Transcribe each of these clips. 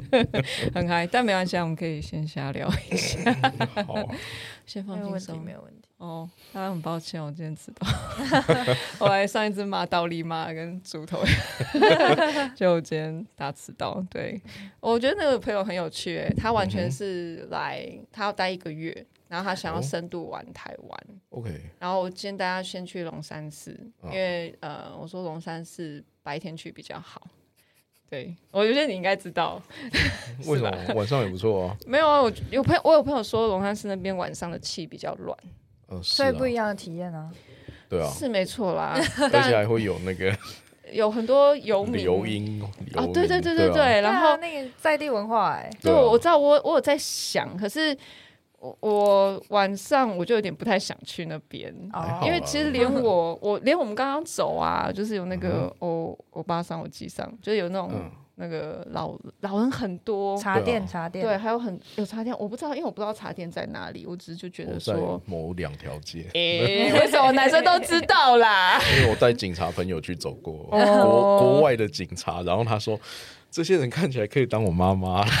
很嗨，但没关系，我们可以先瞎聊一下。好，先放轻松，没有问题。哦，大家很抱歉，我今天迟到。我来上一次骂倒立骂跟猪头，就我今天大迟到。对，我觉得那个朋友很有趣，哎，他完全是来，他要待一个月，然后他想要深度玩台湾。OK，然后我今天带他先去龙山寺，因为呃，我说龙山寺白天去比较好。对，我觉得你应该知道，为什么？晚上也不错啊？没有啊，我有朋友，我有朋友说龙山寺那边晚上的气比较乱。所以不一样的体验啊，对啊，是没错啦，而且还会有那个 有很多游民。流音啊，对对对对对，然后那个在地文化哎，对，我知道，我我有在想，可是我我晚上我就有点不太想去那边，因为其实连我 我连我们刚刚走啊，就是有那个欧欧巴桑，我记上，就是有那种。那个老老人很多，茶店茶店，对，还有很有茶店，我不知道，因为我不知道茶店在哪里，我只是就觉得说某两条街，哎，为什么男生都知道啦？因为我带警察朋友去走过国国外的警察，然后他说这些人看起来可以当我妈妈。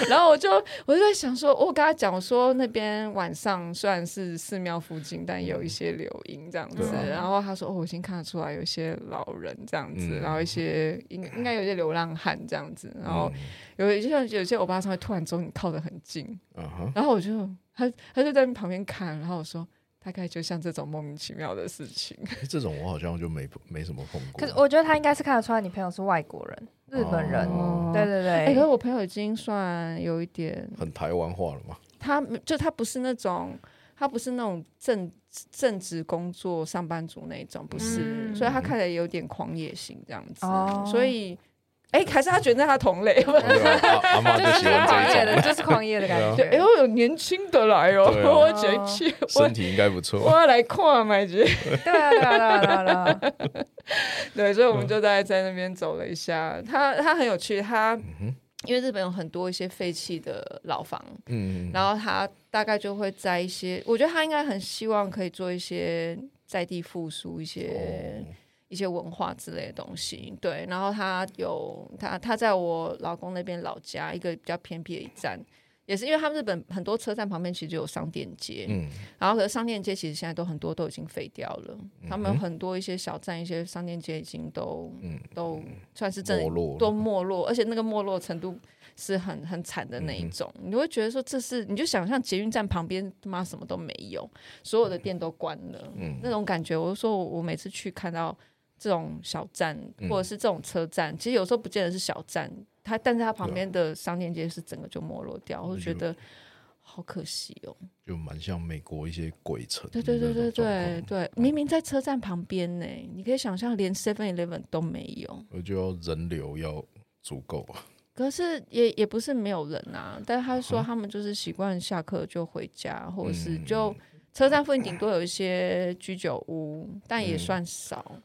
有，然后我就我就在想说，我跟他讲我说，那边晚上虽然是寺庙附近，但有一些流音这样子。啊、然后他说，哦，我已经看得出来有一些老人这样子，嗯、然后一些应应该有一些流浪汉这样子。然后有一些有些欧巴桑会突然走你靠得很近，嗯、然后我就他他就在旁边看，然后我说。大概就像这种莫名其妙的事情，这种我好像就没没什么碰过。可是我觉得他应该是看得出来你朋友是外国人，日本人。哦、对对对。哎、欸，可是我朋友已经算有一点很台湾化了嘛。他就他不是那种，他不是那种正正职工作上班族那种，不是，嗯、所以他看起来有点狂野型这样子，哦、所以。哎，还是他觉得他同类，阿妈就喜欢这一种，就是狂野的感觉。哎呦，有年轻的来哦，我觉得身体应该不错。我要来看买姐。对啊，对啊，对啊，对，所以我们就在在那边走了一下。他他很有趣，他因为日本有很多一些废弃的老房，嗯，然后他大概就会在一些，我觉得他应该很希望可以做一些在地复苏一些。一些文化之类的东西，对，然后他有他他在我老公那边老家一个比较偏僻的一站，也是因为他们日本很多车站旁边其实就有商店街，嗯，然后可是商店街其实现在都很多都已经废掉了，嗯、他们很多一些小站一些商店街已经都、嗯、都算是真的都没落，而且那个没落程度是很很惨的那一种，嗯、你会觉得说这是你就想象捷运站旁边他妈什么都没有，所有的店都关了，嗯、那种感觉，我就说我我每次去看到。这种小站或者是这种车站，嗯、其实有时候不见得是小站，它但是它旁边的商店街是整个就没落掉，我就觉得好可惜哦。就蛮像美国一些鬼城，对对对对对对，明明在车站旁边呢，你可以想象连 Seven Eleven 都没有，我就要人流要足够。啊。可是也也不是没有人啊，但是他说他们就是习惯下课就回家，嗯、或者是就车站附近顶多有一些居酒屋，嗯、但也算少。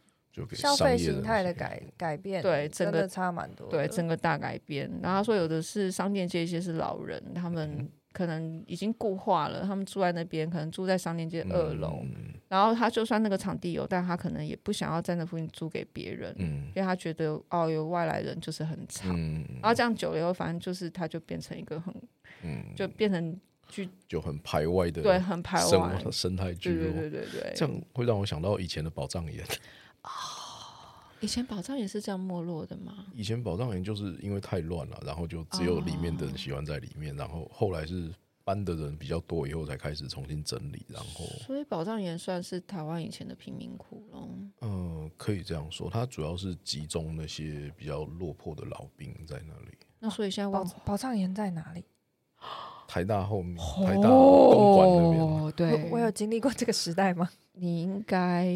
消费形态的改改变，对，整个差蛮多，对，整个大改变。然后他说有的是商店街，一些是老人，他们可能已经固化了，他们住在那边，可能住在商店街二楼。嗯、然后他就算那个场地有，但他可能也不想要在那附近租给别人，嗯、因为他觉得哦，有外来人就是很吵。嗯、然后这样久了以后，反正就是他就变成一个很，嗯、就变成就就很排外的，对，很排外的生态聚落，对对对对对，这样会让我想到以前的宝藏岩。哦，以前宝藏也是这样没落的吗？以前宝藏岩就是因为太乱了，然后就只有里面的人喜欢在里面，哦、然后后来是搬的人比较多，以后才开始重新整理，然后所以宝藏岩算是台湾以前的贫民窟喽。嗯、呃，可以这样说，它主要是集中那些比较落魄的老兵在那里。那所以现在宝宝藏岩在哪里？台大后面，台大公馆那边。对我，我有经历过这个时代吗？你应该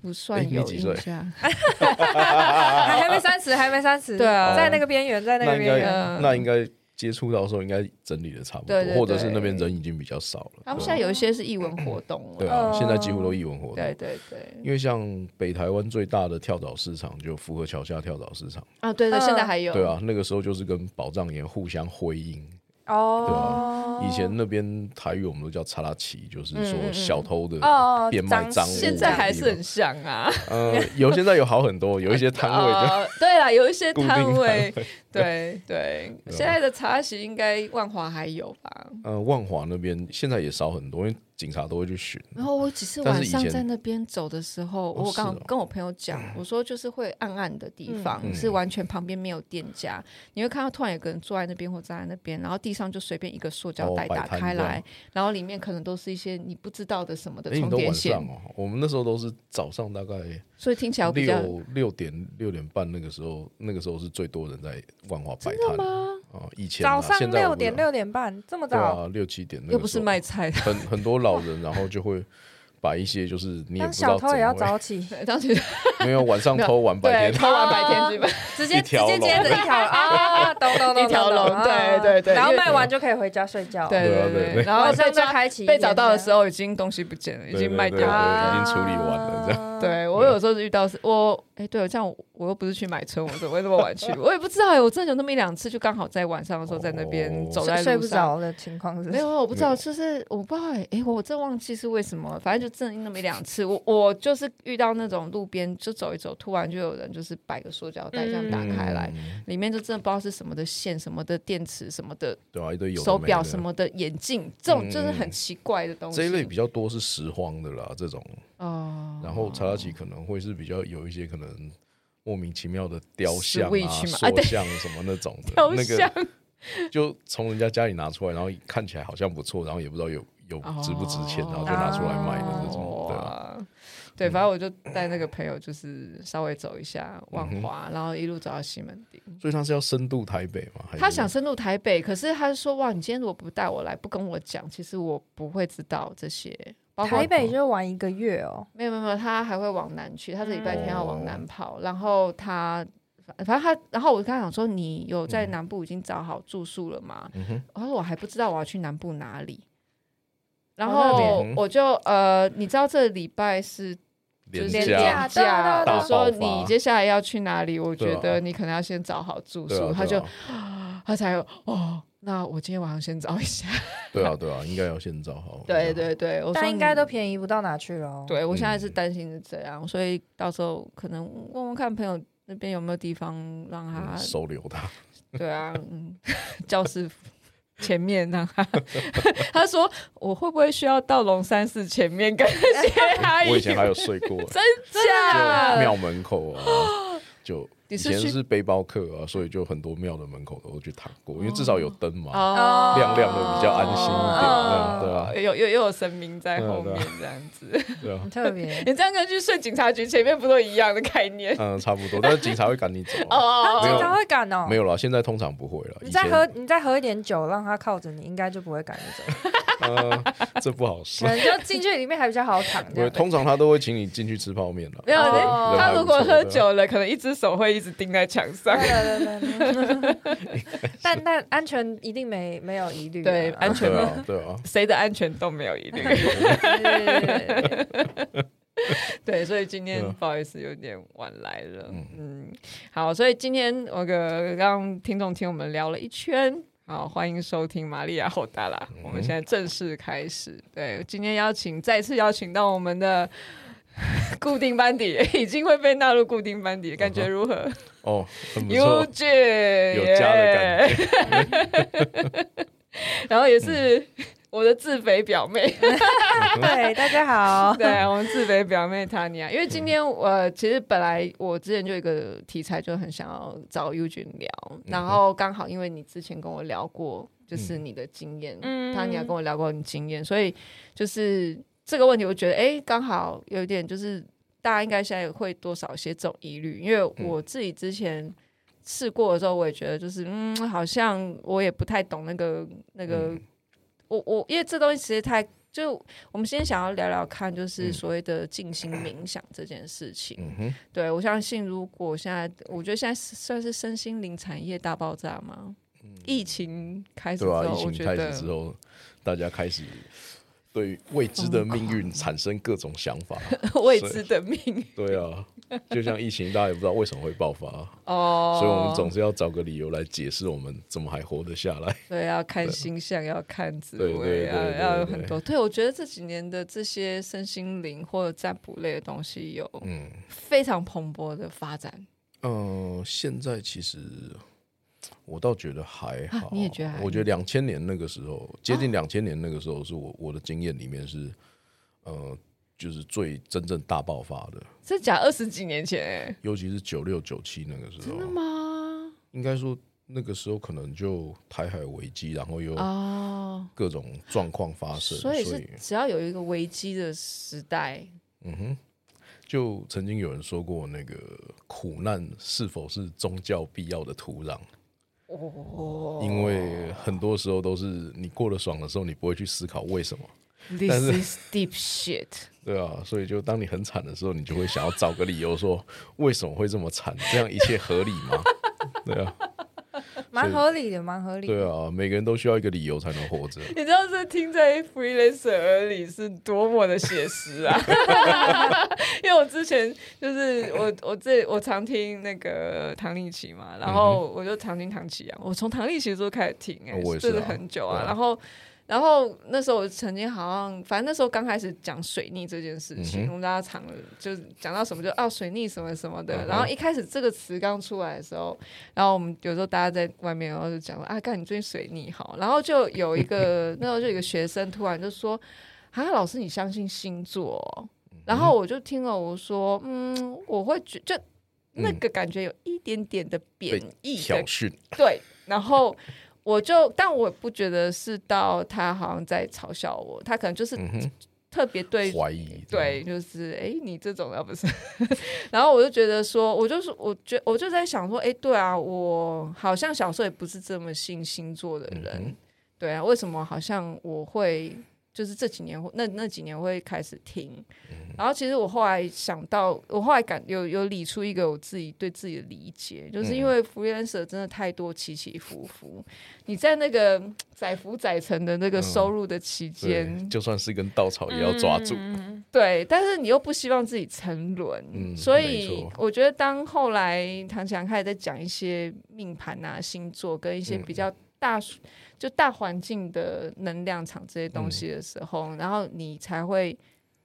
不算有印象，还 还没三十，还没三十。对啊，在那个边缘，在那个边缘，那应该接触到的时候，应该整理的差不多，或者是那边人已经比较少了。他们现在有一些是艺文活动，对啊，现在几乎都艺文活动。对对对，因为像北台湾最大的跳蚤市场，就福和桥下跳蚤市场啊，对对，现在还有。对啊，那个时候就是跟宝藏岩互相辉映。哦，对啊，以前那边台语我们都叫查拉奇，就是说小偷的哦，变卖赃物，现在还是很像啊。呃，有现在有好很多，有一些摊位就 对啦，有一些摊位，对对。现在的查拉奇应该万华还有吧？呃，万华那边现在也少很多，因为。警察都会去巡，然后我只是晚上在那边走的时候，我刚跟我朋友讲，我说就是会暗暗的地方，是完全旁边没有店家，你会看到突然有个人坐在那边或站在那边，然后地上就随便一个塑胶袋打开来，然后里面可能都是一些你不知道的什么的充电线。哦，我们那时候都是早上大概，所以听起来比较六六点六点半那个时候，那个时候是最多人在万华摆摊。啊，以前早上六点六点半这么早，啊，六七点，又不是卖菜的，很很多老人，然后就会把一些，就是你也不知道小偷也要早起，早起没有晚上偷完白天，偷完白天去卖，直接直接接着一条 啊，懂懂懂，一条龙，对对对，然后卖完就可以回家睡觉，对对对，然后再开启，被找到的时候已经东西不见了，已经卖掉了，已经处理完了，这样。对我有时候是遇到是我。哎，对，这样我又不是去买车，我怎么会那么晚去？我也不知道哎，我真的有那么一两次，就刚好在晚上的时候在那边走在路上，睡不着的情况是？没有，我不知道，就是我不知道哎，我真忘记是为什么，反正就真的那么一两次，我我就是遇到那种路边就走一走，突然就有人就是摆个塑胶袋这样打开来，里面就真的不知道是什么的线、什么的电池、什么的，对啊，一堆有手表什么的眼镜，这种就是很奇怪的东西。这一类比较多是拾荒的啦，这种哦，然后查拉奇可能会是比较有一些可能。莫名其妙的雕像啊、塑像什么那种的，那个就从人家家里拿出来，然后看起来好像不错，然后也不知道有有值不值钱，然后就拿出来卖的那种，对啊，对，反正我就带那个朋友，就是稍微走一下万华，然后一路走到西门町。所以他是要深度台北嘛？他想深度台北，可是他说：“哇，你今天如果不带我来，不跟我讲，其实我不会知道这些。”台北就玩一个月哦，没有没有没有，他还会往南去，他这礼拜天要往南跑，然后他反正他，然后我就跟他讲说，你有在南部已经找好住宿了吗？他说我还不知道我要去南部哪里，然后我就呃，你知道这礼拜是就是连假假，他说你接下来要去哪里？我觉得你可能要先找好住宿，他就 他才有哦。那我今天晚上先找一下。对啊，对啊，应该要先找好。对对对，我但应该都便宜不到哪去了。对，我现在是担心是这样，所以到时候可能问问看朋友那边有没有地方让他收留他。对啊，嗯教室前面让他。他说我会不会需要到龙山寺前面跟那些阿姨？我以前还有睡过，真假？庙门口啊，就。以前是背包客啊，所以就很多庙的门口都去躺过，因为至少有灯嘛，亮亮的比较安心一点，对吧？有有又有神明在后面这样子，对啊，特别。你这样跟去睡警察局前面不都一样的概念？嗯，差不多，但是警察会赶你走 哦，警察会赶哦，没有了，现在通常不会了。你再喝，你再喝一点酒，让他靠着你，应该就不会赶你走。呃，这不好说。可能就进去里面还比较好躺。对，通常他都会请你进去吃泡面的。没有，他如果喝酒了，可能一只手会一直钉在墙上。对对对。但但安全一定没没有疑虑。对，安全啊，对啊，谁的安全都没有疑虑。对，所以今天不好意思有点晚来了。嗯，好，所以今天我跟让听众听我们聊了一圈。好，欢迎收听玛利亚后大啦！嗯、我们现在正式开始。对，今天邀请再次邀请到我们的 固定班底，已经会被纳入固定班底，感觉如何？哦，很不错，有家的感觉。然后也是。嗯我的自肥表妹，对，大家好，对，我们自肥表妹 Tanya，因为今天我、呃、其实本来我之前就有一个题材，就很想要找 Eugene 聊，然后刚好因为你之前跟我聊过，就是你的经验，嗯，Tanya 跟我聊过你经验，所以就是这个问题，我觉得哎，刚好有一点就是大家应该现在会多少些这种疑虑，因为我自己之前试过的时候，我也觉得就是嗯，好像我也不太懂那个那个。嗯我我因为这东西其实太就我们先想要聊聊看，就是所谓的静心冥想这件事情。嗯、哼对我相信，如果现在我觉得现在算是身心灵产业大爆炸吗？嗯、疫情开始之后，啊、疫情开始之后，大家开始对未知的命运产生各种想法，未知的命运。对啊，就像疫情，大家也不知道为什么会爆发哦，所以我们总是要找个理由来解释我们怎么还活得下来。对，要看星象，要看紫微，要要有很多。对，我觉得这几年的这些身心灵或者占卜类的东西有嗯非常蓬勃的发展。嗯，现在其实。我倒觉得还好，啊、你也觉得？我觉得两千年那个时候，接近两千年那个时候，是我我的经验里面是，呃，就是最真正大爆发的。是假二十几年前，尤其是九六九七那个时候，真的吗？应该说那个时候可能就台海危机，然后又各种状况发生，所以是只要有一个危机的时代，嗯哼，就曾经有人说过，那个苦难是否是宗教必要的土壤？哦，因为很多时候都是你过得爽的时候，你不会去思考为什么。This is deep shit。对啊，所以就当你很惨的时候，你就会想要找个理由说为什么会这么惨？这样一切合理吗？对啊。蛮合理的，蛮合理的。对啊，每个人都需要一个理由才能活着。你知道这听在 freelancer 耳里是多么的写实啊！因为我之前就是我我这我常听那个唐立奇嘛，然后我就常听唐琪啊，我从唐立淇的时候开始听，哎，真的很久啊，然后。然后那时候我曾经好像，反正那时候刚开始讲水逆这件事情，嗯、我们大家常就讲到什么就啊水逆什么什么的。嗯、然后一开始这个词刚出来的时候，然后我们有时候大家在外面，然后就讲啊，干你最近水逆好。然后就有一个 那时候就有一个学生突然就说啊，老师你相信星座？然后我就听了我说嗯，我会觉就那个感觉有一点点的贬义的，挑衅。对，然后。我就，但我不觉得是到他好像在嘲笑我，他可能就是特别对怀疑，对，就是哎、欸，你这种要不是，然后我就觉得说，我就是，我觉我就在想说，哎、欸，对啊，我好像小时候也不是这么信星座的人，嗯、对啊，为什么好像我会？就是这几年，那那几年会开始听，然后其实我后来想到，我后来感有有理出一个我自己对自己的理解，就是因为 freelancer 真的太多起起伏伏，你在那个载浮载沉的那个收入的期间，嗯，就算是一根稻草也要抓住，嗯，对，但是你又不希望自己沉沦，嗯，所以我觉得当后来唐强开始在讲一些命盘啊、星座跟一些比较大。就大环境的能量场这些东西的时候，嗯、然后你才会，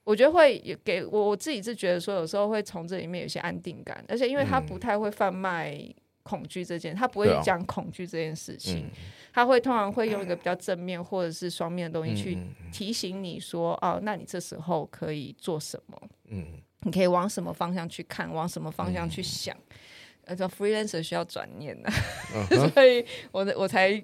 我觉得会给我我自己是觉得说，有时候会从这里面有些安定感，而且因为他不太会贩卖恐惧这件，他不会讲恐惧这件事情，嗯、他会通常会用一个比较正面或者是双面的东西去提醒你说，哦，那你这时候可以做什么？嗯，你可以往什么方向去看，往什么方向去想？呃，叫 freelancer 需要转念 呢，所以我的我才。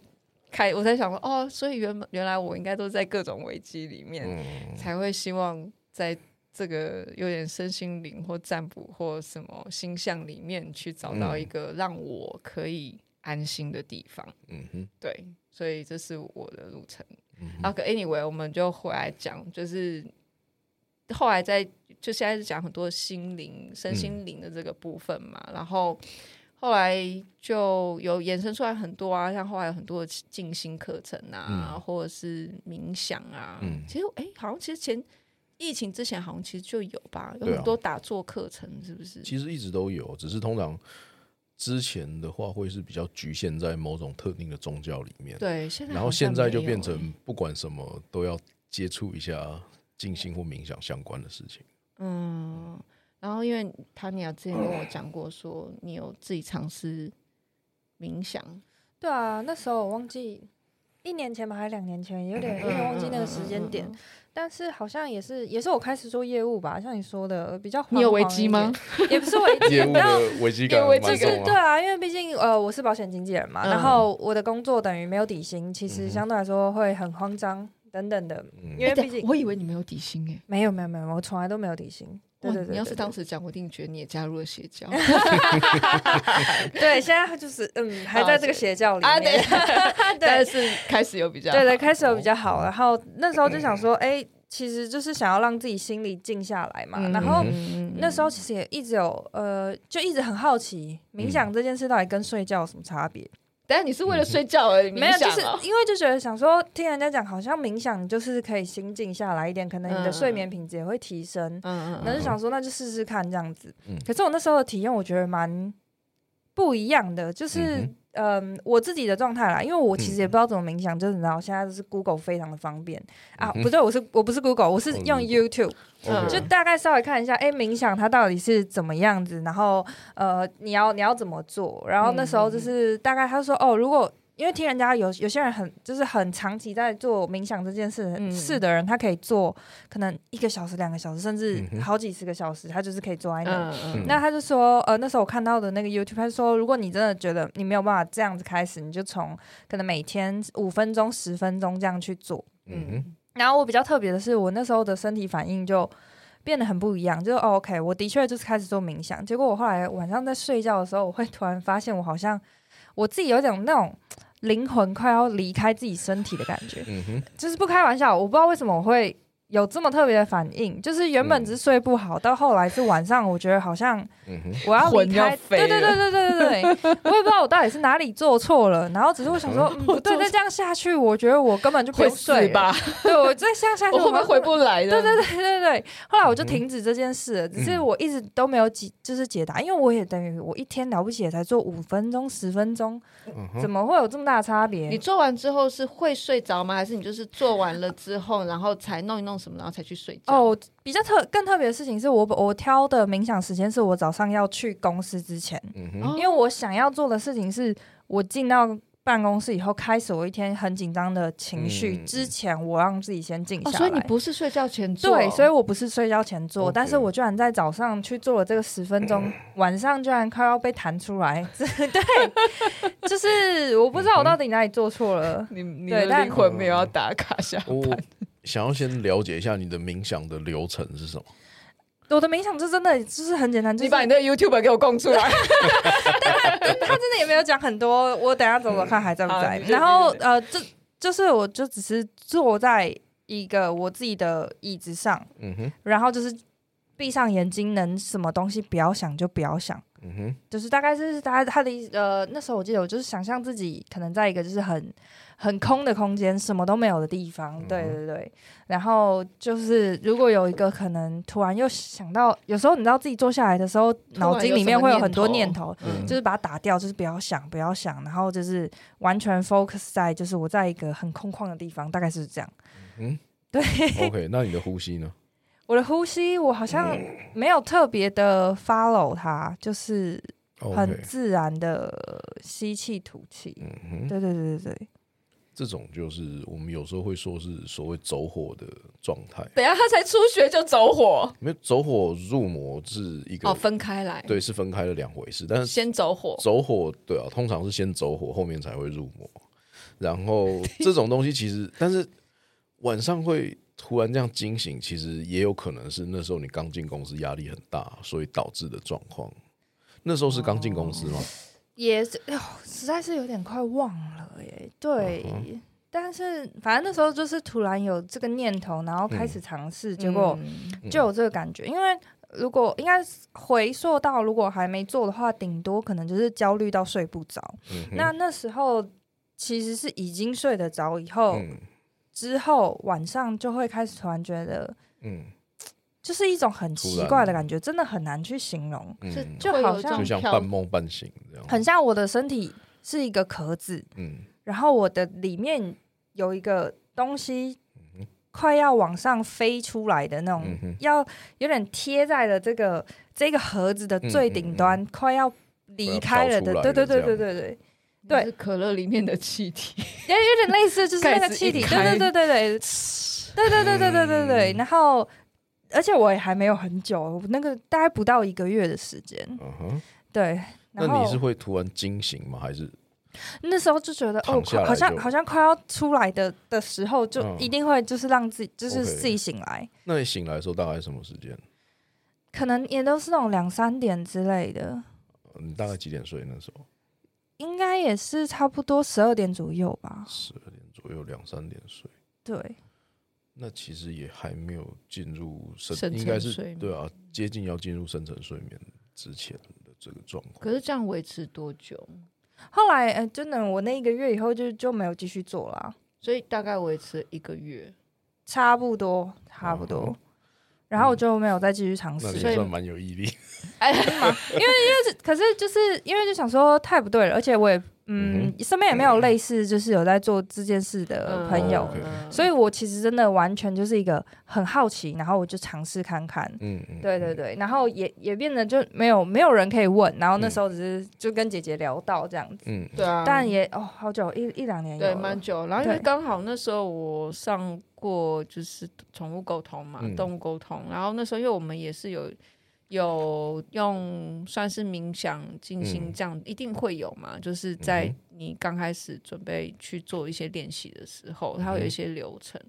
开，我才想说，哦，所以原原来我应该都在各种危机里面，嗯、才会希望在这个有点身心灵或占卜或什么星象里面去找到一个让我可以安心的地方。嗯哼，对，所以这是我的路程。然后 anyway，我们就回来讲，就是后来在就现在是讲很多心灵、身心灵的这个部分嘛，嗯、然后。后来就有衍生出来很多啊，像后来有很多的静心课程啊，嗯、或者是冥想啊。嗯、其实哎、欸，好像其实前疫情之前好像其实就有吧，有很多打坐课程，是不是？其实一直都有，只是通常之前的话会是比较局限在某种特定的宗教里面。对，现在然后现在就变成不管什么都要接触一下静心或冥想相关的事情。嗯。然后，因为塔尼亚之前跟我讲过，说你有自己尝试冥想。对啊，那时候我忘记一年前吧，还是两年前，有点有点忘记那个时间点。但是好像也是也是我开始做业务吧，像你说的比较。你有危机吗？也不是危 机，业务的危机感。就是对啊，因为毕竟呃我是保险经纪人嘛，然后我的工作等于没有底薪，其实相对来说会很慌张等等的。因为毕竟我以为你没有底薪诶，没有没有没有，我从来都没有底薪。对对对，你要是当时讲，我一定觉得你也加入了邪教。对，现在就是嗯，还在这个邪教里面。但是开始有比较，对对，开始有比较好。然后那时候就想说，哎，其实就是想要让自己心里静下来嘛。然后那时候其实也一直有呃，就一直很好奇，冥想这件事到底跟睡觉有什么差别？等下你是为了睡觉而冥想？没有，就是因为就觉得想说听人家讲，好像冥想就是可以心静下来一点，可能你的睡眠品质也会提升。嗯嗯，那就想说那就试试看这样子。嗯，可是我那时候的体验，我觉得蛮不一样的，就是。嗯嗯，我自己的状态啦，因为我其实也不知道怎么冥想，嗯、就是你知道现在就是 Google 非常的方便啊，嗯、不对，我是我不是 Google，我是用 YouTube，、嗯、就大概稍微看一下，哎、欸，冥想它到底是怎么样子，然后呃，你要你要怎么做，然后那时候就是大概他说哦，如果。因为听人家有有些人很就是很长期在做冥想这件事事、嗯、的人，他可以做可能一个小时、两个小时，甚至好几十个小时，他就是可以做在那。嗯嗯、那他就说，呃，那时候我看到的那个 YouTube，他就说，如果你真的觉得你没有办法这样子开始，你就从可能每天五分钟、十分钟这样去做。嗯，嗯然后我比较特别的是，我那时候的身体反应就变得很不一样，就、哦、OK，我的确就是开始做冥想，结果我后来晚上在睡觉的时候，我会突然发现我好像我自己有点那种。灵魂快要离开自己身体的感觉，嗯哼，就是不开玩笑，我不知道为什么我会有这么特别的反应，就是原本只是睡不好，到后来是晚上，我觉得好像我要离开，对对对对对对对，我也不知道我到底是哪里做错了，然后只是我想说，不对，再这样下去，我觉得我根本就不会睡吧，对，我再这样下去，我会不会回不来的？对对对对对，后来我就停止这件事，只是我一直都没有解，就是解答，因为我也等于我一天了不起也才做五分钟十分钟。怎么会有这么大差别？你做完之后是会睡着吗？还是你就是做完了之后，然后才弄一弄什么，然后才去睡觉？哦，比较特更特别的事情是我我挑的冥想时间是我早上要去公司之前，嗯，因为我想要做的事情是我进到。办公室以后开始，我一天很紧张的情绪。嗯、之前我让自己先静下来、哦，所以你不是睡觉前做？对，所以我不是睡觉前做，Okay. 但是我居然在早上去做了这个十分钟，嗯、晚上居然快要被弹出来。对，就是我不知道我到底哪里做错了。你你的灵魂没有要打卡下班。我想要先了解一下你的冥想的流程是什么。我的冥想就真的就是很简单，就是、你把你的 YouTube 给我供出来。但他他真的也没有讲很多，我等下走走看还在不在。然后呃，就就是我就只是坐在一个我自己的椅子上，嗯哼，然后就是闭上眼睛，能什么东西不要想就不要想，嗯哼，就是大概是大概他的呃，那时候我记得我就是想象自己可能在一个就是很。很空的空间，什么都没有的地方，对对对。然后就是，如果有一个可能，突然又想到，有时候你知道自己坐下来的时候，脑筋里面会有很多念头，念头嗯、就是把它打掉，就是不要想，不要想，然后就是完全 focus 在，就是我在一个很空旷的地方，大概是这样。嗯，对。OK，那你的呼吸呢？我的呼吸，我好像没有特别的 follow 它，就是很自然的吸气吐气。嗯哼，对对对对对。这种就是我们有时候会说是所谓走火的状态。等下他才初学就走火，没有走火入魔是一个哦，分开来，对，是分开了两回事。但是先走火，走火对啊，通常是先走火，后面才会入魔。然后 这种东西其实，但是晚上会突然这样惊醒，其实也有可能是那时候你刚进公司压力很大，所以导致的状况。那时候是刚进公司吗？哦也是，哟，实在是有点快忘了耶。对，嗯、但是反正那时候就是突然有这个念头，然后开始尝试，嗯、结果就有这个感觉。嗯、因为如果应该回溯到，如果还没做的话，顶多可能就是焦虑到睡不着。嗯、那那时候其实是已经睡得着，以后、嗯、之后晚上就会开始突然觉得，嗯。就是一种很奇怪的感觉，真的很难去形容，就好像就像半梦半醒这样，很像我的身体是一个壳子，嗯，然后我的里面有一个东西快要往上飞出来的那种，要有点贴在了这个这个盒子的最顶端，快要离开了的，对对对对对对，对，是可乐里面的气体，也有点类似，就是那个气体，对对对对对，对对对对对对对，然后。而且我也还没有很久，那个大概不到一个月的时间。嗯哼，对。那你是会突然惊醒吗？还是那时候就觉得哦，好像好像快要出来的的时候，就一定会就是让自己就是自己醒来。那你醒来的时候大概什么时间？可能也都是那种两三点之类的。你大概几点睡那时候？应该也是差不多十二点左右吧。十二点左右，两三点睡。对。那其实也还没有进入深，应该是对啊，接近要进入深层睡眠之前的这个状况。可是这样维持多久？后来，哎、欸，真的，我那一个月以后就就没有继续做了，所以大概维持一个月，差不多，差不多。嗯、然后我就没有再继续尝试。那也算蛮有毅力。哎，因为因为可是就是因为就想说太不对了，而且我也。嗯，身边也没有类似就是有在做这件事的朋友，所以我其实真的完全就是一个很好奇，然后我就尝试看看。嗯嗯，对对对，然后也也变得就没有没有人可以问，然后那时候只是就跟姐姐聊到这样子。嗯，对啊，但也哦好久一一两年，对，蛮久。然后因为刚好那时候我上过就是宠物沟通嘛，动物沟通，然后那时候因为我们也是有。有用算是冥想静心这样，嗯、一定会有嘛？就是在你刚开始准备去做一些练习的时候，嗯、它会有一些流程，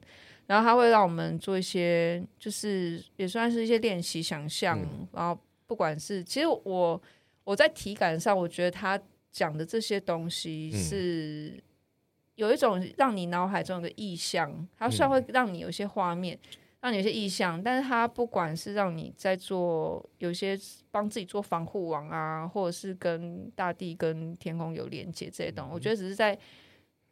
然后它会让我们做一些，就是也算是一些练习想象。嗯、然后不管是，其实我我在体感上，我觉得他讲的这些东西是有一种让你脑海中的意象，它虽然会让你有一些画面。让你有些意向，但是它不管是让你在做有些帮自己做防护网啊，或者是跟大地、跟天空有连接这些东西，嗯、我觉得只是在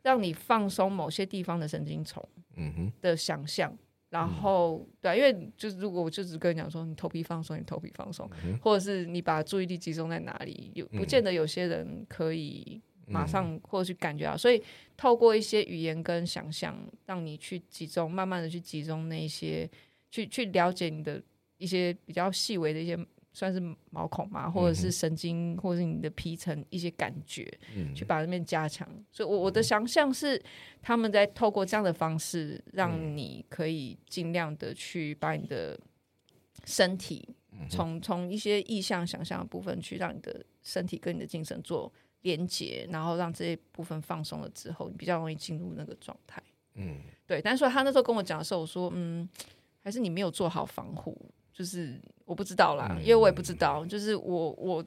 让你放松某些地方的神经丛嗯哼的想象。然后，嗯、对、啊，因为就是如果我就只跟你讲说，你头皮放松，你头皮放松，嗯、或者是你把注意力集中在哪里，有不见得有些人可以。马上或者去感觉到，所以透过一些语言跟想象，让你去集中，慢慢的去集中那些，去去了解你的一些比较细微的一些，算是毛孔嘛，或者是神经，或者是你的皮层一些感觉，去把那边加强。所以我我的想象是，他们在透过这样的方式，让你可以尽量的去把你的身体，从从一些意向想象的部分，去让你的身体跟你的精神做。连接，然后让这一部分放松了之后，你比较容易进入那个状态。嗯，对。但是说他那时候跟我讲的时候，我说，嗯，还是你没有做好防护，就是我不知道啦，嗯、因为我也不知道，就是我我。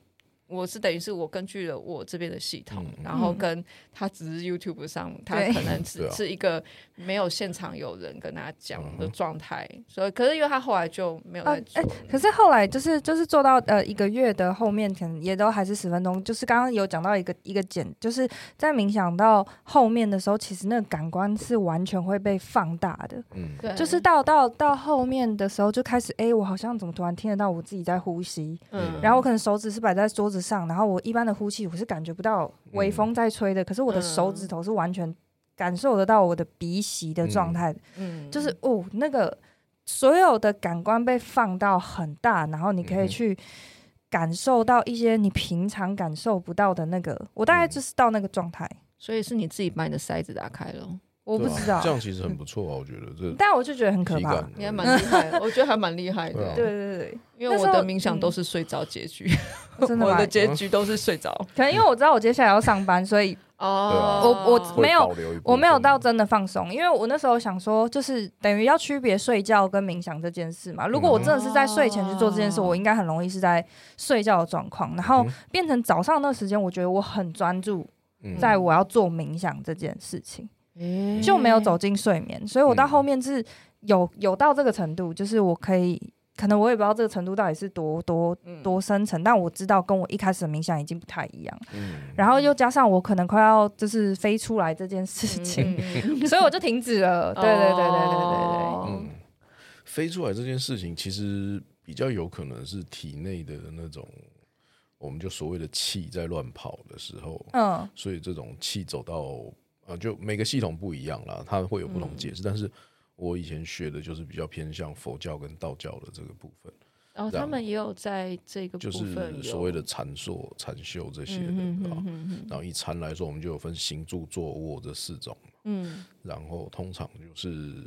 我是等于是我根据了我这边的系统，嗯、然后跟他只是 YouTube 上，他可能只是一个没有现场有人跟他讲的状态，嗯、所以可是因为他后来就没有在做、呃欸。可是后来就是就是做到呃一个月的后面，可能也都还是十分钟。就是刚刚有讲到一个一个简，就是在冥想到后面的时候，其实那个感官是完全会被放大的。嗯，对。就是到到到后面的时候，就开始哎、欸，我好像怎么突然听得到我自己在呼吸。嗯。然后我可能手指是摆在桌子。上，然后我一般的呼气，我是感觉不到微风在吹的，嗯、可是我的手指头是完全感受得到我的鼻息的状态，嗯，就是哦，那个所有的感官被放到很大，然后你可以去感受到一些你平常感受不到的那个，我大概就是到那个状态，所以是你自己把你的塞子打开了。我不知道，这样其实很不错啊，我觉得这。但我就觉得很可怕，你还蛮厉害，我觉得还蛮厉害的。对对对，因为我的冥想都是睡着结局，真的，我的结局都是睡着。可能因为我知道我接下来要上班，所以哦，我我没有我没有到真的放松，因为我那时候想说，就是等于要区别睡觉跟冥想这件事嘛。如果我真的是在睡前去做这件事，我应该很容易是在睡觉的状况，然后变成早上那时间，我觉得我很专注，在我要做冥想这件事情。就没有走进睡眠，所以我到后面是有有到这个程度，就是我可以，可能我也不知道这个程度到底是多多多深层，但我知道跟我一开始的冥想已经不太一样。然后又加上我可能快要就是飞出来这件事情，所以我就停止了。对对对对对对对。嗯，飞出来这件事情其实比较有可能是体内的那种，我们就所谓的气在乱跑的时候，嗯，所以这种气走到。啊，就每个系统不一样啦，它会有不同解释。嗯、但是我以前学的就是比较偏向佛教跟道教的这个部分。然后、哦、他们也有在这个部分，就是所谓的禅坐、禅修这些的。然后以禅来说，我们就有分行住坐卧这四种。嗯。然后通常就是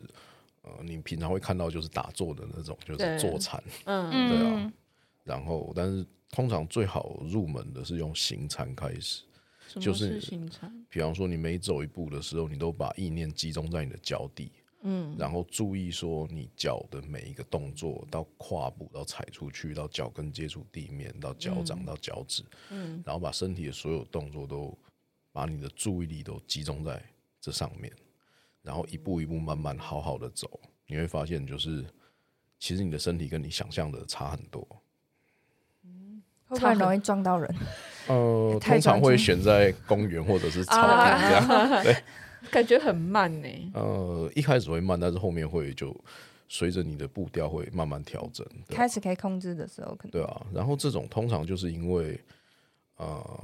呃，你平常会看到就是打坐的那种，就是坐禅。嗯。对啊。然后，但是通常最好入门的是用行禅开始。就是，比方说你每走一步的时候，你都把意念集中在你的脚底，嗯，然后注意说你脚的每一个动作，到跨步到踩出去，到脚跟接触地面，到脚掌到脚趾，嗯，然后把身体的所有动作都把你的注意力都集中在这上面，然后一步一步慢慢好好的走，你会发现就是其实你的身体跟你想象的差很多，嗯，会不会容易撞到人？呃，通常会选在公园或者是草地这样，对，感觉很慢呢。呃，一开始会慢，但是后面会就随着你的步调会慢慢调整。开始可以控制的时候，可能对啊。然后这种通常就是因为呃，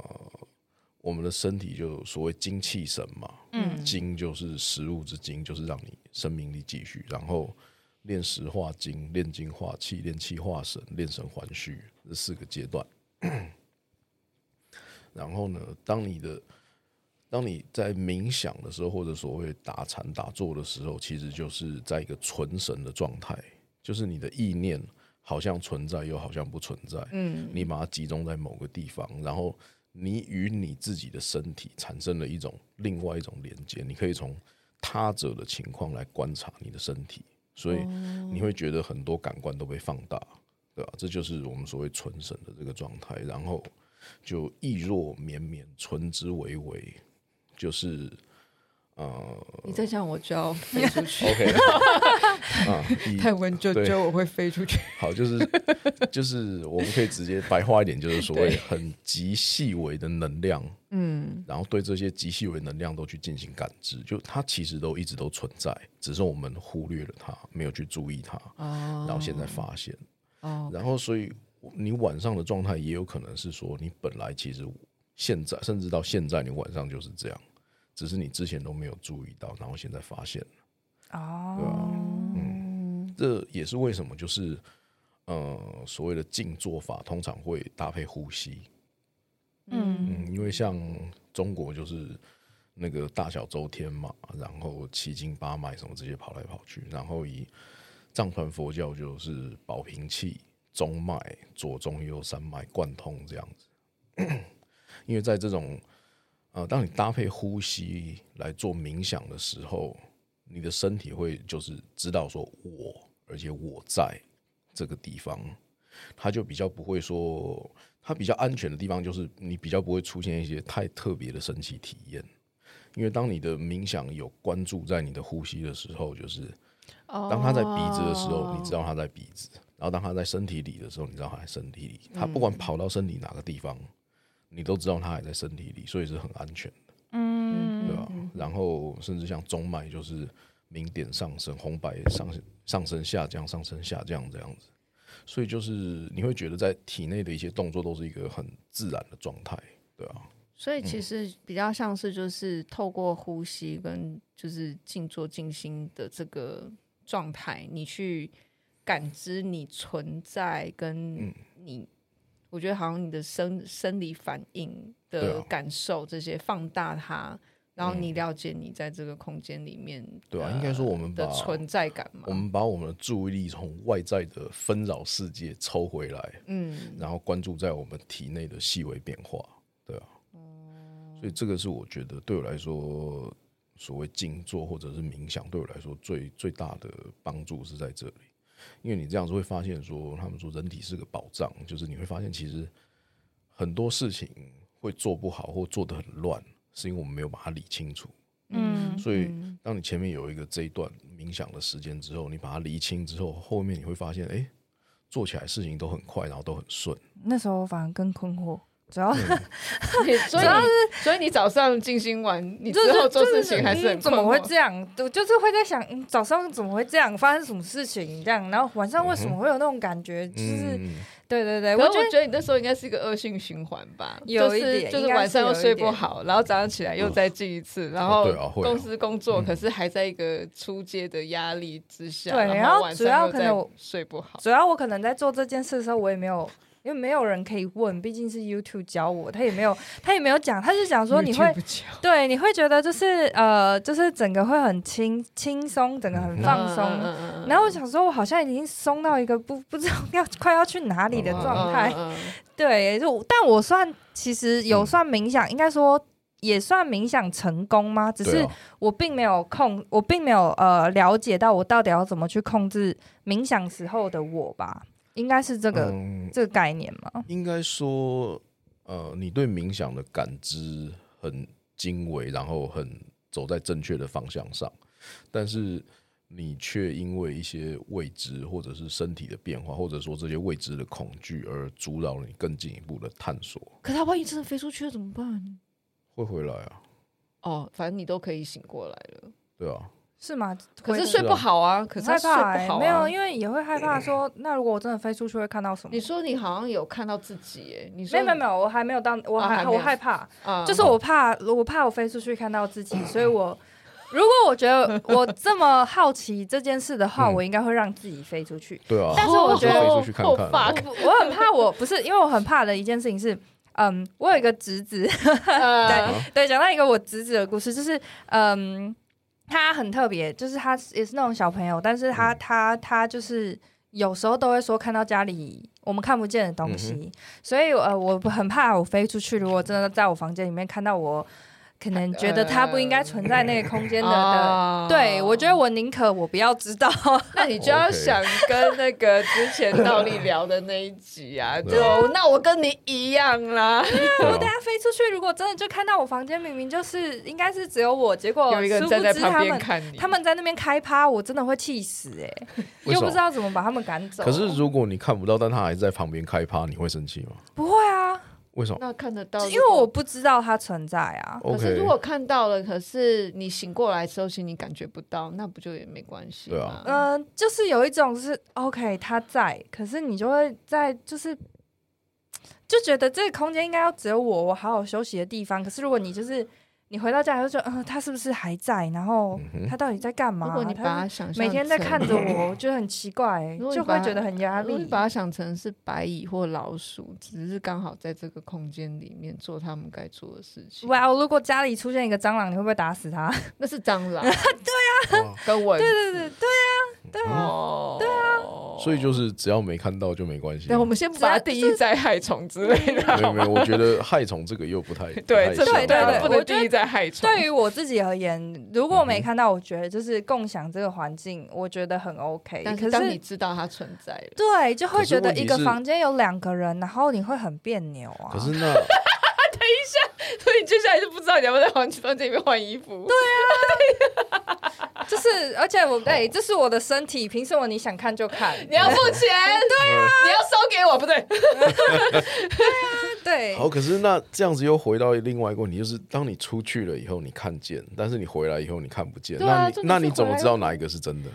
我们的身体就所谓精气神嘛，嗯，精就是食物之精，就是让你生命力继续。然后练石化精，炼精化气，炼气化神，炼神还虚，这四个阶段。然后呢，当你的当你在冥想的时候，或者所谓打禅打坐的时候，其实就是在一个纯神的状态，就是你的意念好像存在，又好像不存在。嗯，你把它集中在某个地方，然后你与你自己的身体产生了一种另外一种连接。你可以从他者的情况来观察你的身体，所以你会觉得很多感官都被放大，对吧？这就是我们所谓纯神的这个状态。然后。就意若绵绵，存之为微，就是呃，你再讲我就要 飞出去。OK，啊，太文绉绉，我会飞出去。好，就是就是我们可以直接白话一点，就是所谓很极细微的能量，嗯，然后对这些极细微能量都去进行感知，就它其实都一直都存在，只是我们忽略了它，没有去注意它，哦，然后现在发现，哦，然后所以。你晚上的状态也有可能是说，你本来其实现在甚至到现在，你晚上就是这样，只是你之前都没有注意到，然后现在发现了。哦，对吧？嗯，这也是为什么就是呃，所谓的静坐法通常会搭配呼吸。嗯嗯，因为像中国就是那个大小周天嘛，然后七经八脉什么这些跑来跑去，然后以藏传佛教就是保平气。中脉、左中右三脉贯通这样子，因为在这种呃，当你搭配呼吸来做冥想的时候，你的身体会就是知道说我，而且我在这个地方，它就比较不会说，它比较安全的地方就是你比较不会出现一些太特别的神奇体验，因为当你的冥想有关注在你的呼吸的时候，就是当他在鼻子的时候，你知道他在鼻子。然后当他在身体里的时候，你知道他在身体里，他不管跑到身体哪个地方，你都知道他还在身体里，所以是很安全的，嗯，对吧？然后甚至像中脉，就是明点上升，红白上上升下降，上升下降这样子，所以就是你会觉得在体内的一些动作都是一个很自然的状态，对啊。所以其实比较像是就是透过呼吸跟就是静坐静心的这个状态，你去。感知你存在，跟你，嗯、我觉得好像你的生生理反应的感受，这些放大它，然后你了解你在这个空间里面，对啊，应该说我们的存在感嘛，我们把我们的注意力从外在的纷扰世界抽回来，嗯，然后关注在我们体内的细微变化，对啊，嗯、所以这个是我觉得对我来说，所谓静坐或者是冥想，对我来说最最大的帮助是在这里。因为你这样子会发现，说他们说人体是个宝藏，就是你会发现其实很多事情会做不好或做得很乱，是因为我们没有把它理清楚。嗯，所以当你前面有一个这一段冥想的时间之后，你把它理清之后，后面你会发现，哎，做起来事情都很快，然后都很顺。那时候反而更困惑。主要，所以是，所以你早上静心完，你之后做事情还是很怎么会这样？我就是会在想，早上怎么会这样？发生什么事情这样？然后晚上为什么会有那种感觉？就是，对对对，我觉得你那时候应该是一个恶性循环吧，有一点，就是晚上又睡不好，然后早上起来又再进一次，然后公司工作，可是还在一个出街的压力之下，对，然后主要可能睡不好，主要我可能在做这件事的时候，我也没有。因为没有人可以问，毕竟是 YouTube 教我，他也没有，他也没有讲，他就讲说你会，对，你会觉得就是呃，就是整个会很轻轻松，整个很放松。然后我想说，我好像已经松到一个不不知道要快要去哪里的状态。对，就但我算其实有算冥想，嗯、应该说也算冥想成功吗？只是我并没有控，我并没有呃了解到我到底要怎么去控制冥想时候的我吧。应该是这个、嗯、这个概念吗？应该说，呃，你对冥想的感知很精微，然后很走在正确的方向上。但是，你却因为一些未知或者是身体的变化，或者说这些未知的恐惧而阻扰了你更进一步的探索。可他万一真的飞出去了怎么办？会回来啊。哦，反正你都可以醒过来了。对啊。是吗？可是睡不好啊，可是害怕、欸、没有，因为也会害怕说，那如果我真的飞出去会看到什么？你说你好像有看到自己，哎，你说没有没有，我还没有当，我还、啊、我害怕，啊、就是我怕，我怕我飞出去看到自己，所以我如果我觉得我这么好奇这件事的话，我应该会让自己飞出去。对啊，但是我觉得我，我，我很怕我，我不是因为我很怕的一件事情是，嗯，我有一个侄子，对对，讲到一个我侄子的故事，就是嗯。他很特别，就是他也是那种小朋友，但是他、嗯、他他就是有时候都会说看到家里我们看不见的东西，嗯、所以呃，我很怕我飞出去，如果真的在我房间里面看到我。可能觉得它不应该存在那个空间的，呃、对，我觉得我宁可我不要知道。那你就要想跟那个之前倒立聊的那一集啊，就那我跟你一样啦。对啊，我等下飞出去，如果真的就看到我房间明明就是应该是只有我，结果有一个人站在旁边看你，他们在那边开趴，我真的会气死哎、欸，又不知道怎么把他们赶走。可是如果你看不到，但他还在旁边开趴，你会生气吗？不会啊。为什么？那看得到，因为我不知道它存在啊。可是如果看到了，可是你醒过来的时候，其实你感觉不到，那不就也没关系？对啊。嗯、呃，就是有一种是 OK，它在，可是你就会在，就是就觉得这个空间应该要只有我，我好好休息的地方。可是如果你就是。你回到家就说，嗯，他是不是还在？然后他到底在干嘛？如果你把他想象每天在看着 我，我觉得很奇怪，就会觉得很压力。你把它想成是白蚁或老鼠，只是刚好在这个空间里面做他们该做的事情。哇，如果家里出现一个蟑螂，你会不会打死它？那是蟑螂。对啊，跟蚊。对对对对啊。对啊，对啊，所以就是只要没看到就没关系。对，我们先不把它定义在害虫之类的。没有没有，我觉得害虫这个又不太对对对对，不能定义在害虫。对于我自己而言，如果没看到，我觉得就是共享这个环境，我觉得很 OK。但是当你知道它存在了，对，就会觉得一个房间有两个人，然后你会很别扭啊。可是那。等一下，你接下来就不知道你要不要在房房间里面换衣服。对啊，就是，而且我哎，这是我的身体，凭什么你想看就看？你要付钱，对啊，你要收给我，不对？对啊，对。好，可是那这样子又回到另外一个问题，就是当你出去了以后，你看见，但是你回来以后你看不见，那你那你怎么知道哪一个是真的？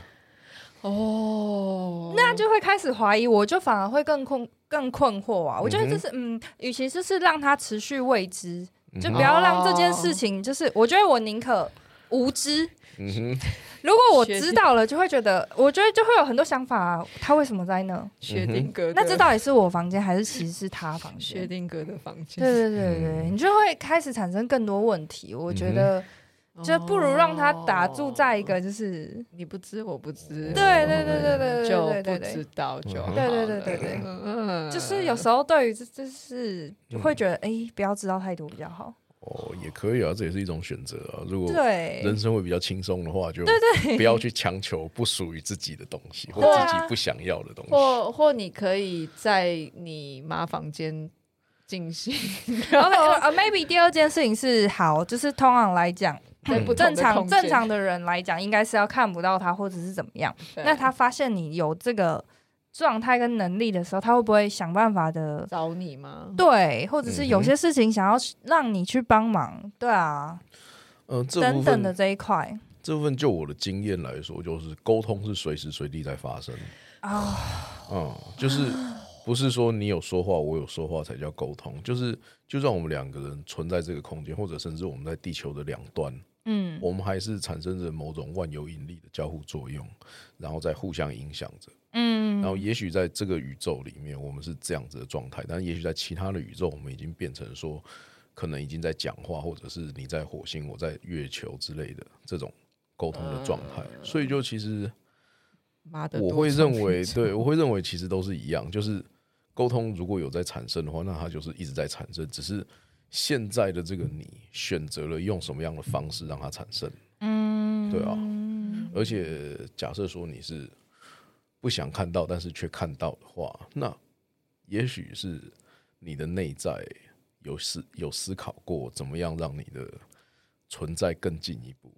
哦，那就会开始怀疑，我就反而会更困更困惑啊！我觉得这是嗯，与其就是让它持续未知，就不要让这件事情，就是我觉得我宁可无知。嗯哼，如果我知道了，就会觉得，我觉得就会有很多想法啊，他为什么在那？薛定谔，那这到底是我房间，还是其实是他房间？薛定谔的房间。对对对对，你就会开始产生更多问题。我觉得。就不如让他打住在一个，就是你不知我不知，对对对对对，就不知道就对对对对对，就是有时候对于这这是会觉得哎，不要知道太多比较好。哦，也可以啊，这也是一种选择啊。如果对人生会比较轻松的话，就对对，不要去强求不属于自己的东西或自己不想要的东西，或或你可以在你妈房间进行。OK，呃，maybe 第二件事情是好，就是通常来讲。不正常，正常的人来讲，应该是要看不到他，或者是怎么样。那他发现你有这个状态跟能力的时候，他会不会想办法的找你吗？对，或者是有些事情想要让你去帮忙，对啊，呃，等等的这一块。这部分就我的经验来说，就是沟通是随时随地在发生啊，嗯，就是。不是说你有说话，我有说话才叫沟通，就是就算我们两个人存在这个空间，或者甚至我们在地球的两端，嗯，我们还是产生着某种万有引力的交互作用，然后在互相影响着，嗯，然后也许在这个宇宙里面，我们是这样子的状态，但也许在其他的宇宙，我们已经变成说，可能已经在讲话，或者是你在火星，我在月球之类的这种沟通的状态，所以就其实，我会认为，对，我会认为其实都是一样，就是。沟通如果有在产生的话，那它就是一直在产生，只是现在的这个你选择了用什么样的方式让它产生。嗯，对啊。而且假设说你是不想看到，但是却看到的话，那也许是你的内在有思有思考过，怎么样让你的存在更进一步。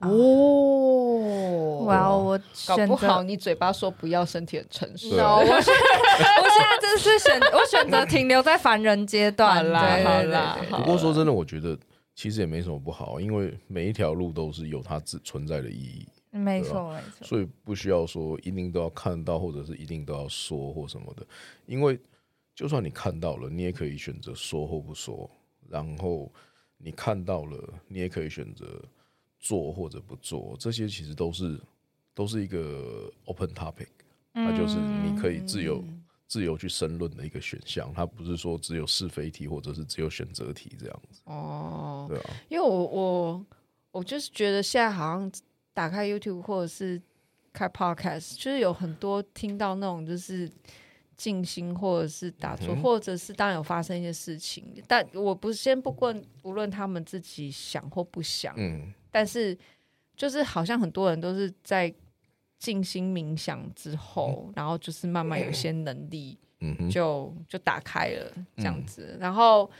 哦。哦，哇，我搞不好你嘴巴说不要，身体很诚实。No, 我 我现在真是选 我选择停留在凡人阶段啦。好啦，不过说真的，我觉得其实也没什么不好，因为每一条路都是有它自存在的意义。没错，没错。所以不需要说一定都要看到，或者是一定都要说或什么的，因为就算你看到了，你也可以选择说或不说。然后你看到了，你也可以选择。做或者不做，这些其实都是都是一个 open topic，它就是你可以自由自由去申论的一个选项，它不是说只有是非题或者是只有选择题这样子。哦，对啊，因为我我我就是觉得现在好像打开 YouTube 或者是开 Podcast，就是有很多听到那种就是静心或者是打坐，嗯、或者是当然有发生一些事情，但我不先不管无论他们自己想或不想，嗯。但是，就是好像很多人都是在静心冥想之后，嗯、然后就是慢慢有一些能力就，就、打开了这样子。嗯、然后，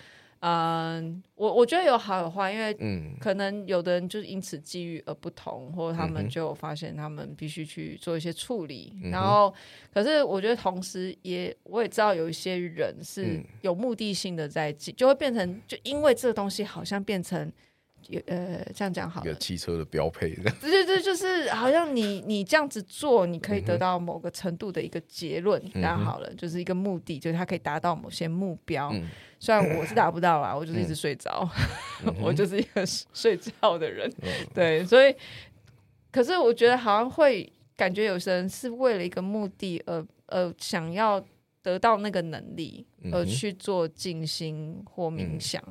嗯，我我觉得有好有坏，因为可能有的人就是因此际遇而不同，或者他们就发现他们必须去做一些处理。嗯、然后，可是我觉得同时也我也知道有一些人是有目的性的在进，就会变成就因为这个东西好像变成。有呃，这样讲好了，一个汽车的标配，对对对，就是好像你你这样子做，你可以得到某个程度的一个结论，这样、嗯、好了，就是一个目的，就是它可以达到某些目标。嗯、虽然我是达不到啦，我就是一直睡着，嗯、我就是一个睡 觉的人。嗯、对，所以，可是我觉得好像会感觉有些人是为了一个目的而呃想要得到那个能力而去做静心或冥想。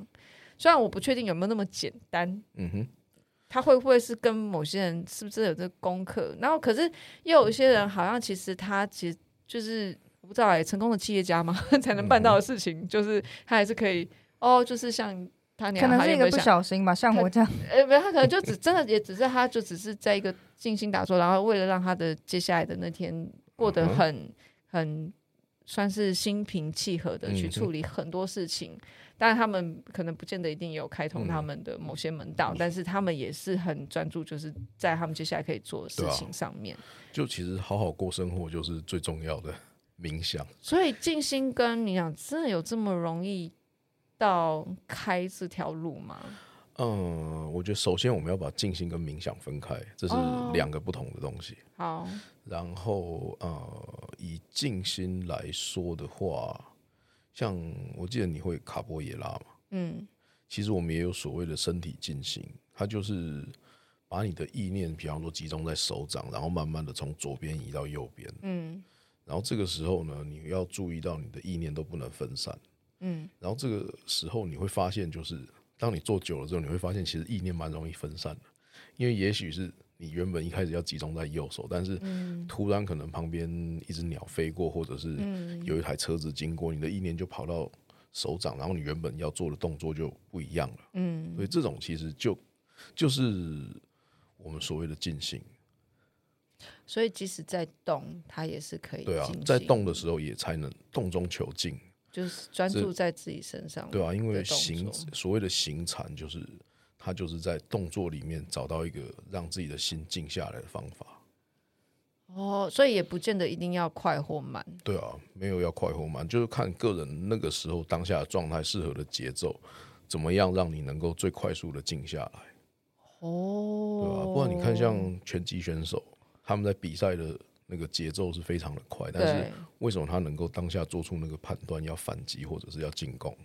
嗯虽然我不确定有没有那么简单，嗯哼，他会不会是跟某些人是不是有这个功课？然后可是又有一些人好像其实他其实就是我不知道哎，成功的企业家嘛 才能办到的事情，嗯、就是他还是可以哦，就是像他那样，可能是一个不小心吧，像我这样，呃，没有，他可能就只真的也只是他就只是在一个静心打坐，然后为了让他的接下来的那天过得很、嗯、很算是心平气和的去处理很多事情。当然，他们可能不见得一定有开通他们的某些门道，嗯、但是他们也是很专注，就是在他们接下来可以做的事情上面。啊、就其实好好过生活就是最重要的 冥想。所以静心跟你讲，真的有这么容易到开这条路吗？嗯，我觉得首先我们要把静心跟冥想分开，这是两个不同的东西。哦、好，然后呃，以静心来说的话。像我记得你会卡波耶拉嘛？嗯，其实我们也有所谓的身体静心，它就是把你的意念，比方说集中在手掌，然后慢慢的从左边移到右边。嗯，然后这个时候呢，你要注意到你的意念都不能分散。嗯，然后这个时候你会发现，就是当你做久了之后，你会发现其实意念蛮容易分散的，因为也许是。你原本一开始要集中在右手，但是突然可能旁边一只鸟飞过，或者是有一台车子经过，你的意念就跑到手掌，然后你原本要做的动作就不一样了。嗯，所以这种其实就就是我们所谓的静心。所以即使在动，它也是可以。对啊，在动的时候也才能动中求静，就是专注在自己身上。对啊，因为行所谓的行禅就是。他就是在动作里面找到一个让自己的心静下来的方法。哦，所以也不见得一定要快或慢。对啊，没有要快或慢，就是看个人那个时候当下的状态适合的节奏，怎么样让你能够最快速的静下来。哦，对啊，不然你看像拳击选手，他们在比赛的那个节奏是非常的快，但是为什么他能够当下做出那个判断，要反击或者是要进攻？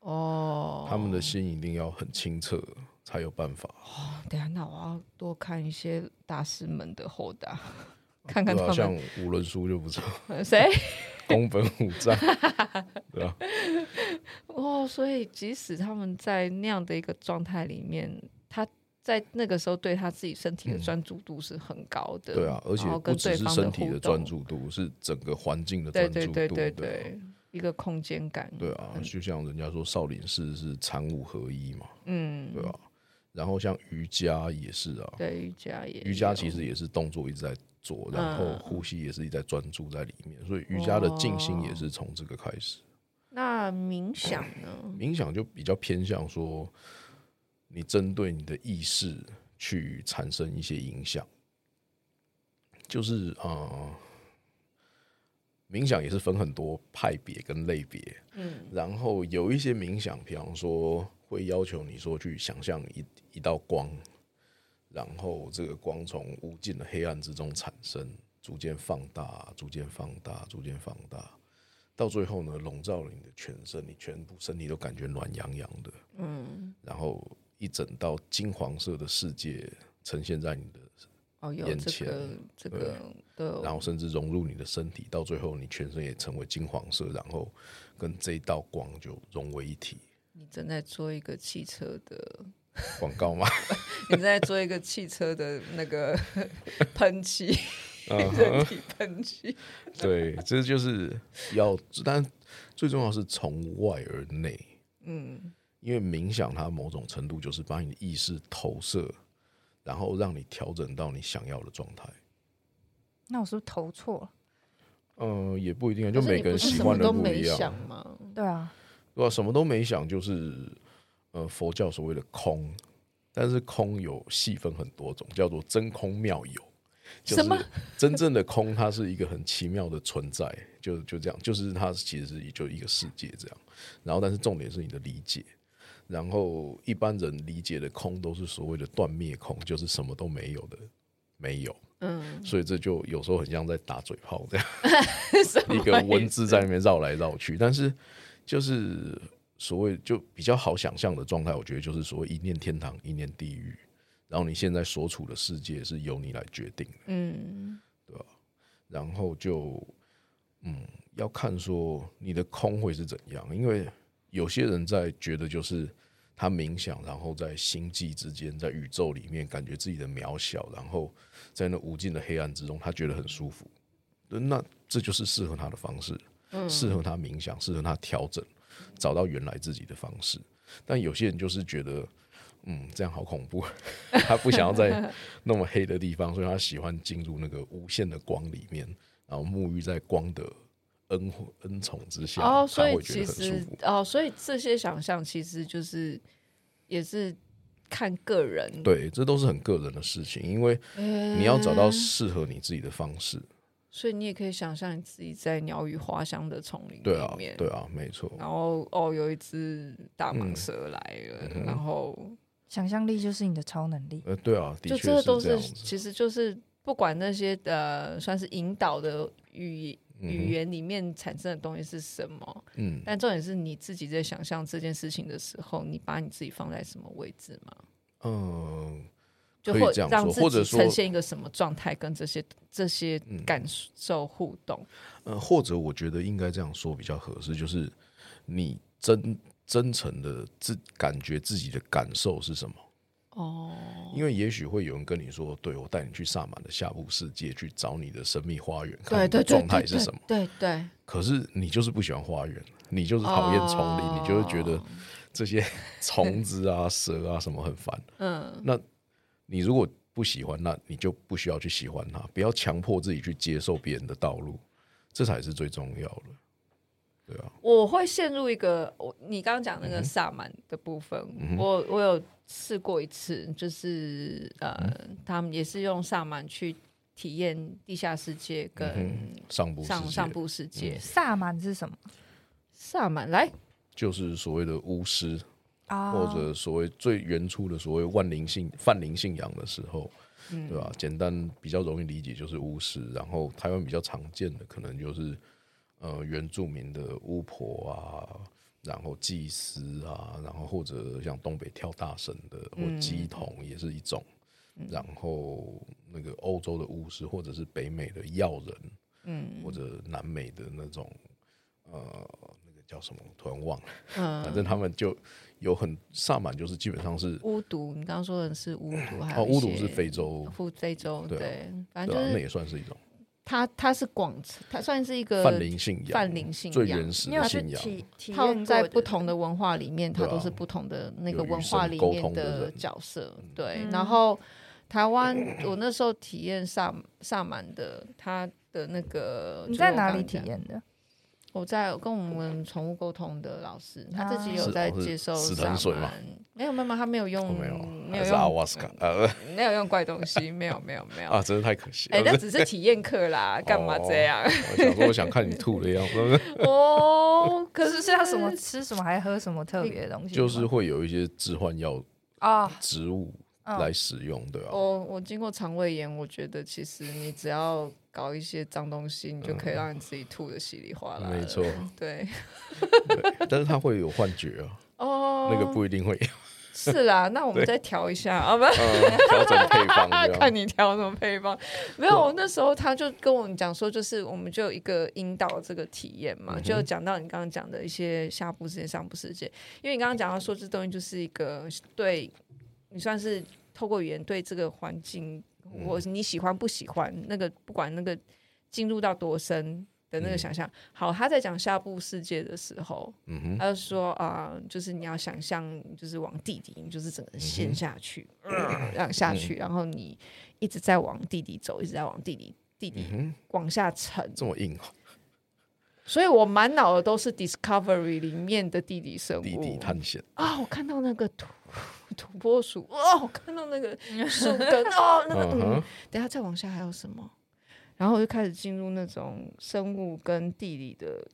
哦，他们的心一定要很清澈。才有办法。哦，等下，那我要多看一些大师们的后打，看看他们。像五轮书就不错。谁？宫本武藏。对啊。哦，所以即使他们在那样的一个状态里面，他在那个时候对他自己身体的专注度是很高的。对啊，而且不只是身体的专注度，是整个环境的专注度。对对对对对。一个空间感。对啊，就像人家说少林寺是禅武合一嘛。嗯。对啊。然后像瑜伽也是啊，对，瑜伽也，瑜伽其实也是动作一直在做，然后呼吸也是一直在专注在里面，所以瑜伽的静心也是从这个开始。那冥想呢？冥想就比较偏向说，你针对你的意识去产生一些影响，就是呃，冥想也是分很多派别跟类别，嗯，然后有一些冥想，比方说会要求你说去想象一一道光，然后这个光从无尽的黑暗之中产生，逐渐放大，逐渐放大，逐渐放大，到最后呢，笼罩了你的全身，你全部身体都感觉暖洋洋的，嗯，然后一整道金黄色的世界呈现在你的。哦，有这个这个的，然后甚至融入你的身体，到最后你全身也成为金黄色，然后跟这一道光就融为一体。你正在做一个汽车的 广告吗？你正在做一个汽车的那个 喷漆，人体喷漆。对，这就是要，但最重要是从外而内。嗯，因为冥想它某种程度就是把你的意识投射。然后让你调整到你想要的状态。那我是不是投错了？嗯、呃，也不一定，就每个人喜欢的不一样嘛。对啊，对吧？什么都没想，就是呃，佛教所谓的空。但是空有细分很多种，叫做真空妙有。就是 真正的空，它是一个很奇妙的存在，就就这样，就是它其实是就一个世界这样。然后，但是重点是你的理解。然后一般人理解的空都是所谓的断灭空，就是什么都没有的没有。嗯，所以这就有时候很像在打嘴炮这样，一个文字在那边绕来绕去。但是就是所谓就比较好想象的状态，我觉得就是所谓一念天堂，一念地狱。然后你现在所处的世界是由你来决定的，嗯，对吧？然后就嗯，要看说你的空会是怎样，因为。有些人在觉得，就是他冥想，然后在星际之间，在宇宙里面，感觉自己的渺小，然后在那无尽的黑暗之中，他觉得很舒服。那这就是适合他的方式，适合他冥想，适合他调整，找到原来自己的方式。但有些人就是觉得，嗯，这样好恐怖，他不想要在那么黑的地方，所以他喜欢进入那个无限的光里面，然后沐浴在光的。恩恩宠之下，哦，所以其实哦，所以这些想象其实就是也是看个人，对，这都是很个人的事情，因为你要找到适合你自己的方式。所以你也可以想象你自己在鸟语花香的丛林里面，对啊，对啊，没错。然后哦，有一只大蟒蛇来了，嗯、然后想象力就是你的超能力。呃，对啊，的确是这样子。就这都是，其实就是不管那些呃，算是引导的语言。语言里面产生的东西是什么？嗯，但重点是你自己在想象这件事情的时候，你把你自己放在什么位置吗？嗯，就会让自己呈现一个什么状态，跟这些这些感受互动。嗯，或者我觉得应该这样说比较合适，就是你真真诚的自感觉自己的感受是什么？哦，因为也许会有人跟你说：“对，我带你去萨满的下部世界，去找你的神秘花园，看你的状态是什么。”对对。可是你就是不喜欢花园，你就是讨厌丛林，你就是觉得这些 虫子啊、蛇啊什么很烦。嗯。那你如果不喜欢，那你就不需要去喜欢它，不要强迫自己去接受别人的道路，这才是最重要的。对啊。我会陷入一个，我你刚刚讲那个萨满的部分，嗯、我我有。试过一次，就是呃，嗯、他们也是用萨满去体验地下世界跟上部上上部世界。萨满是什么？萨满来就是所谓的巫师啊，或者所谓最原初的所谓万灵信泛灵信仰的时候，嗯、对吧？简单比较容易理解就是巫师。然后台湾比较常见的可能就是呃原住民的巫婆啊。然后祭司啊，然后或者像东北跳大神的，或鸡童也是一种。嗯、然后那个欧洲的巫师，或者是北美的药人，嗯，或者南美的那种，呃，那个叫什么？突然忘了。嗯，反正他们就有很萨满，就是基本上是巫毒。你刚刚说的是巫毒，还哦，巫毒是非洲，非洲对，对，反正、就是、那也算是一种。它它是广，它算是一个泛灵信仰，泛灵信仰最原始的信仰。它在不同的文化里面，它都是不同的那个文化里面的角色。对，然后台湾我那时候体验萨萨满的，他的那个你在哪里体验的？我在跟我们宠物沟通的老师，他自己有在接受死藤水吗？没有没有，他没有用，没有没有用阿瓦斯卡，呃，没有用怪东西，没有没有没有 啊，真的太可惜。哎，那只是体验课啦，干嘛这样？我想说，我想看你吐的样子。哦，可是是要什么吃什么，还喝什么特别的东西？就是会有一些置换药啊，植物。来使用对吧？我我经过肠胃炎，我觉得其实你只要搞一些脏东西，你就可以让你自己吐的稀里哗啦。没错，对。但是它会有幻觉啊。哦。那个不一定会有。是啦，那我们再调一下啊，不，调整配方。看你调什么配方。没有，我那时候他就跟我们讲说，就是我们就有一个引导这个体验嘛，就讲到你刚刚讲的一些下部世界、上部世界，因为你刚刚讲到说这东西就是一个对。你算是透过语言对这个环境，或是你喜欢不喜欢那个，不管那个进入到多深的那个想象。好，他在讲下部世界的时候，他就说啊，就是你要想象，就是往地底，你就是整个陷下去，让下去，然后你一直在往地底走，一直在往地底地底往下沉，这么硬。所以我满脑的都是 Discovery 里面的地底生物，地底探险啊！我看到那个土土拨鼠，哦，我看到那个树根，哦，那个嗯，等下再往下还有什么？然后我就开始进入那种生物跟地理的。